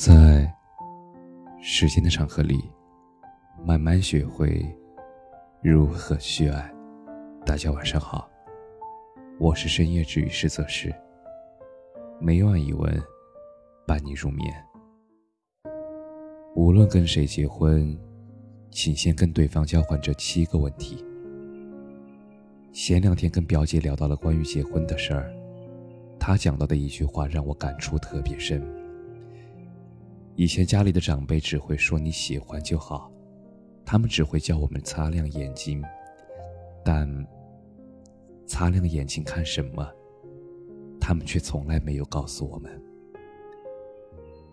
在时间的长河里，慢慢学会如何去爱。大家晚上好，我是深夜治愈师泽师，每晚一文伴你入眠。无论跟谁结婚，请先跟对方交换这七个问题。前两天跟表姐聊到了关于结婚的事儿，她讲到的一句话让我感触特别深。以前家里的长辈只会说你喜欢就好，他们只会叫我们擦亮眼睛，但擦亮眼睛看什么？他们却从来没有告诉我们。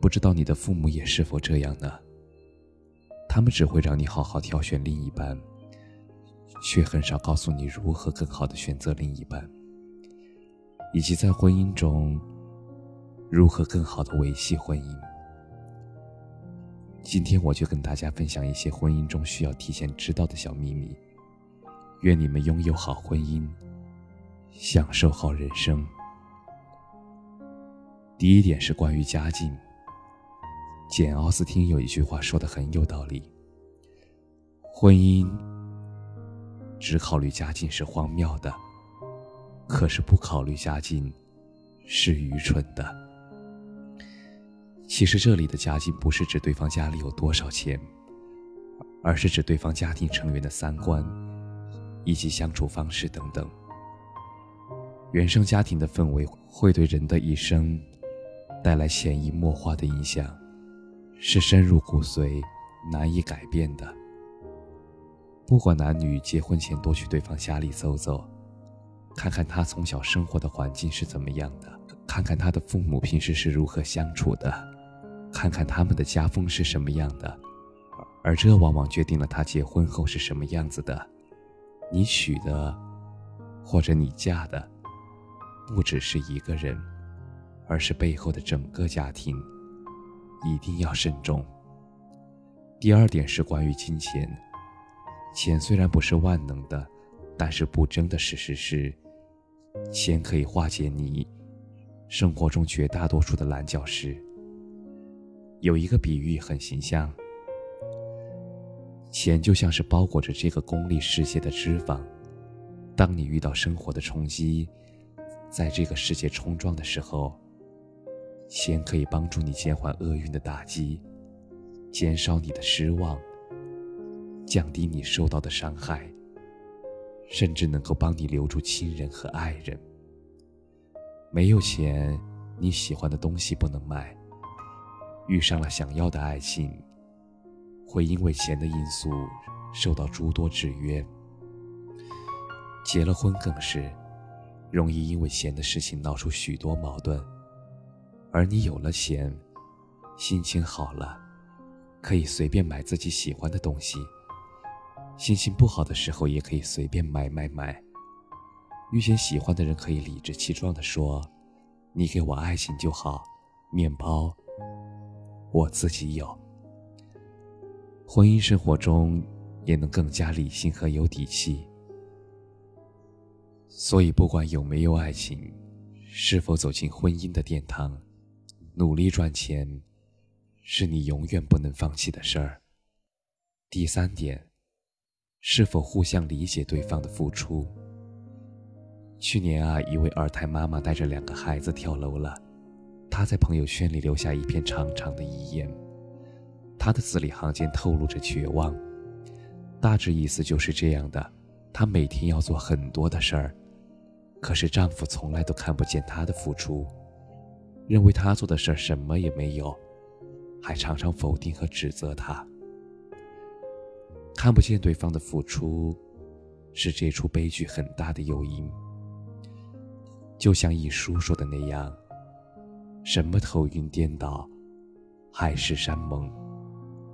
不知道你的父母也是否这样呢？他们只会让你好好挑选另一半，却很少告诉你如何更好的选择另一半，以及在婚姻中如何更好的维系婚姻。今天我就跟大家分享一些婚姻中需要提前知道的小秘密。愿你们拥有好婚姻，享受好人生。第一点是关于家境。简·奥斯汀有一句话说的很有道理：婚姻只考虑家境是荒谬的，可是不考虑家境是愚蠢的。其实这里的家境不是指对方家里有多少钱，而是指对方家庭成员的三观以及相处方式等等。原生家庭的氛围会对人的一生带来潜移默化的影响。是深入骨髓、难以改变的。不管男女，结婚前多去对方家里走走，看看他从小生活的环境是怎么样的，看看他的父母平时是如何相处的，看看他们的家风是什么样的，而这往往决定了他结婚后是什么样子的。你娶的，或者你嫁的，不只是一个人，而是背后的整个家庭。一定要慎重。第二点是关于金钱，钱虽然不是万能的，但是不争的事实是，钱可以化解你生活中绝大多数的绊脚石。有一个比喻很形象，钱就像是包裹着这个功利世界的脂肪，当你遇到生活的冲击，在这个世界冲撞的时候。钱可以帮助你减缓厄运的打击，减少你的失望，降低你受到的伤害，甚至能够帮你留住亲人和爱人。没有钱，你喜欢的东西不能买；遇上了想要的爱情，会因为钱的因素受到诸多制约。结了婚更是，容易因为钱的事情闹出许多矛盾。而你有了钱，心情好了，可以随便买自己喜欢的东西；心情不好的时候，也可以随便买买买。遇见喜欢的人，可以理直气壮地说：“你给我爱情就好，面包我自己有。”婚姻生活中也能更加理性和有底气。所以，不管有没有爱情，是否走进婚姻的殿堂。努力赚钱，是你永远不能放弃的事儿。第三点，是否互相理解对方的付出？去年啊，一位二胎妈妈带着两个孩子跳楼了，她在朋友圈里留下一篇长长的遗言，她的字里行间透露着绝望，大致意思就是这样的：她每天要做很多的事儿，可是丈夫从来都看不见她的付出。认为她做的事儿什么也没有，还常常否定和指责她。看不见对方的付出，是这出悲剧很大的诱因。就像一书说的那样，什么头晕颠倒、海誓山盟，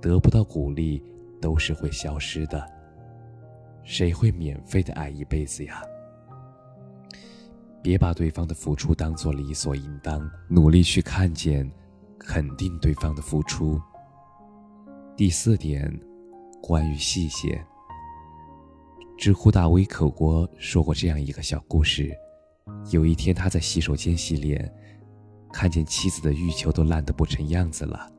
得不到鼓励都是会消失的。谁会免费的爱一辈子呀？别把对方的付出当做理所应当，努力去看见、肯定对方的付出。第四点，关于细节。知乎大 V 口锅说过这样一个小故事：有一天他在洗手间洗脸，看见妻子的浴球都烂得不成样子了，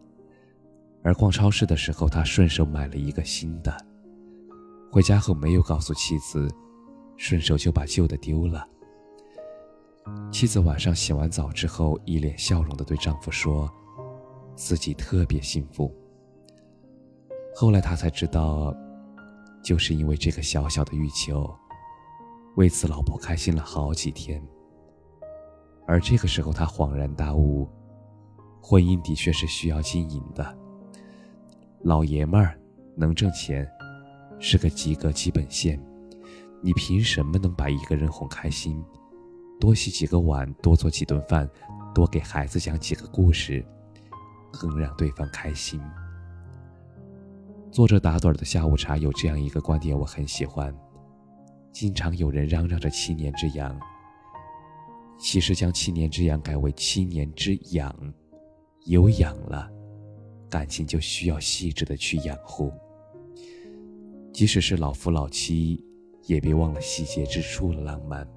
而逛超市的时候，他顺手买了一个新的。回家后没有告诉妻子，顺手就把旧的丢了。妻子晚上洗完澡之后，一脸笑容的对丈夫说：“自己特别幸福。”后来他才知道，就是因为这个小小的欲求，为此老婆开心了好几天。而这个时候，他恍然大悟，婚姻的确是需要经营的。老爷们儿能挣钱，是个及格基本线。你凭什么能把一个人哄开心？多洗几个碗，多做几顿饭，多给孩子讲几个故事，更让对方开心。坐着打盹的下午茶有这样一个观点，我很喜欢。经常有人嚷嚷着七年之痒，其实将七年之痒改为七年之养，有养了，感情就需要细致的去养护。即使是老夫老妻，也别忘了细节之处的浪漫。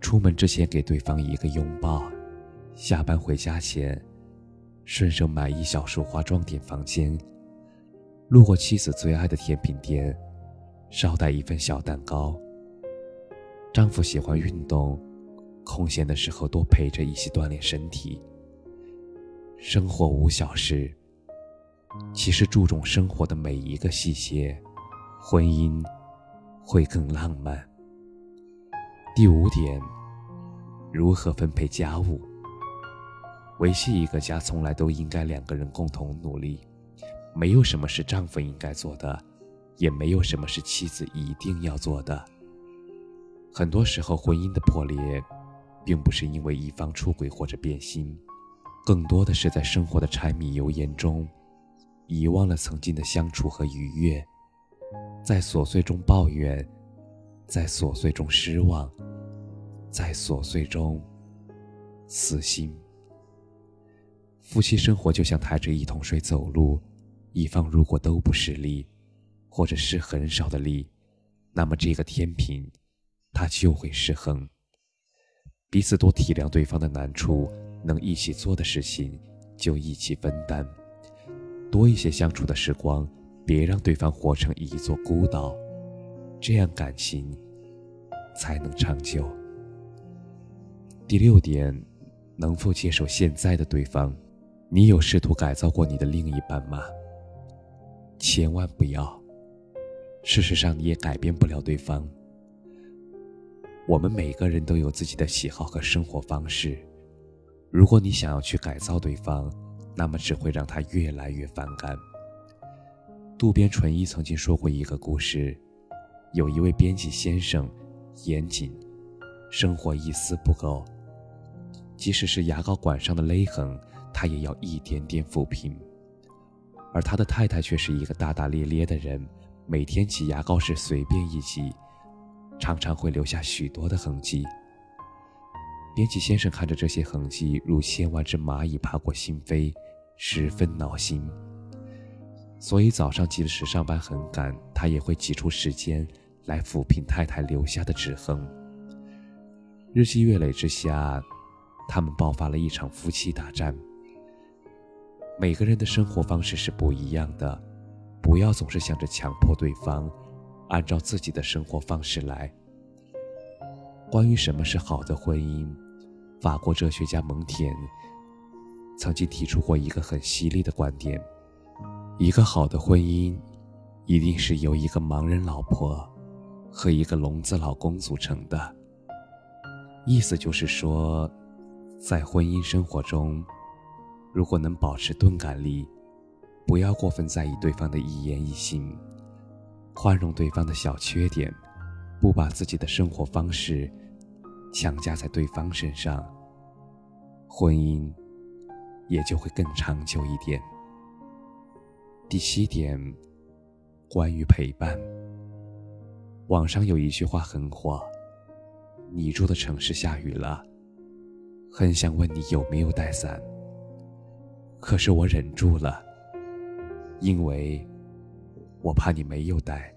出门之前给对方一个拥抱，下班回家前，顺手买一小束花装点房间。路过妻子最爱的甜品店，捎带一份小蛋糕。丈夫喜欢运动，空闲的时候多陪着一起锻炼身体。生活无小事，其实注重生活的每一个细节，婚姻会更浪漫。第五点，如何分配家务？维系一个家，从来都应该两个人共同努力，没有什么是丈夫应该做的，也没有什么是妻子一定要做的。很多时候，婚姻的破裂，并不是因为一方出轨或者变心，更多的是在生活的柴米油盐中，遗忘了曾经的相处和愉悦，在琐碎中抱怨。在琐碎中失望，在琐碎中死心。夫妻生活就像抬着一桶水走路，一方如果都不使力，或者是很少的力，那么这个天平它就会失衡。彼此多体谅对方的难处，能一起做的事情就一起分担，多一些相处的时光，别让对方活成一座孤岛。这样感情才能长久。第六点，能否接受现在的对方？你有试图改造过你的另一半吗？千万不要。事实上，你也改变不了对方。我们每个人都有自己的喜好和生活方式。如果你想要去改造对方，那么只会让他越来越反感。渡边淳一曾经说过一个故事。有一位编辑先生，严谨，生活一丝不苟。即使是牙膏管上的勒痕，他也要一点点抚平。而他的太太却是一个大大咧咧的人，每天挤牙膏时随便一挤，常常会留下许多的痕迹。编辑先生看着这些痕迹如千万只蚂蚁爬过心扉，十分恼心。所以早上即使上班很赶，他也会挤出时间。来抚平太太留下的指痕。日积月累之下，他们爆发了一场夫妻大战。每个人的生活方式是不一样的，不要总是想着强迫对方按照自己的生活方式来。关于什么是好的婚姻，法国哲学家蒙田曾经提出过一个很犀利的观点：一个好的婚姻，一定是由一个盲人老婆。和一个聋子老公组成的，意思就是说，在婚姻生活中，如果能保持钝感力，不要过分在意对方的一言一行，宽容对方的小缺点，不把自己的生活方式强加在对方身上，婚姻也就会更长久一点。第七点，关于陪伴。网上有一句话很火：“你住的城市下雨了，很想问你有没有带伞。可是我忍住了，因为我怕你没有带，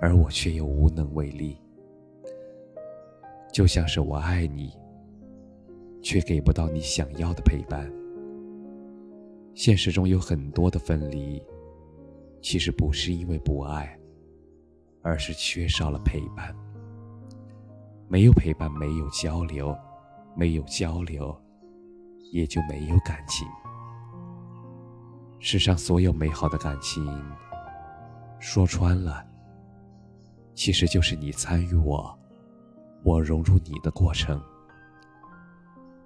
而我却又无能为力。就像是我爱你，却给不到你想要的陪伴。现实中有很多的分离，其实不是因为不爱，而是缺少了陪伴。没有陪伴，没有交流，没有交流，也就没有感情。世上所有美好的感情，说穿了，其实就是你参与我，我融入你的过程。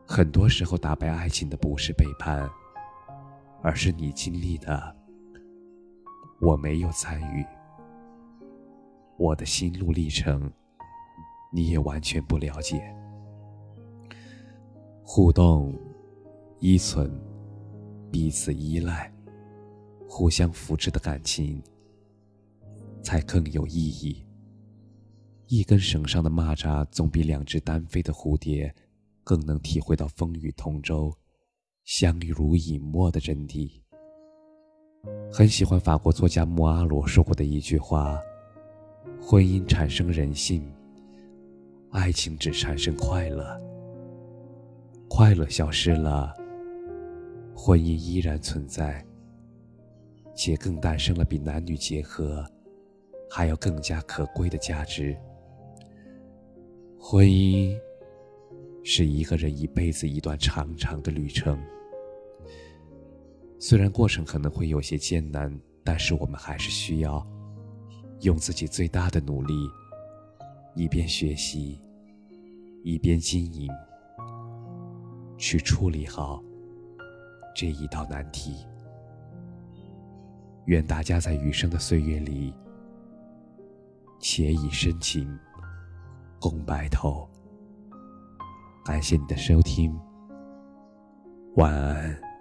很多时候，打败爱情的不是背叛。而是你经历的，我没有参与，我的心路历程，你也完全不了解。互动、依存、彼此依赖、互相扶持的感情，才更有意义。一根绳上的蚂蚱，总比两只单飞的蝴蝶，更能体会到风雨同舟。相濡以沫的真谛。很喜欢法国作家穆阿罗说过的一句话：“婚姻产生人性，爱情只产生快乐。快乐消失了，婚姻依然存在，且更诞生了比男女结合还有更加可贵的价值。婚姻。”是一个人一辈子一段长长的旅程，虽然过程可能会有些艰难，但是我们还是需要用自己最大的努力，一边学习，一边经营，去处理好这一道难题。愿大家在余生的岁月里，写以深情共白头。感谢你的收听晚安。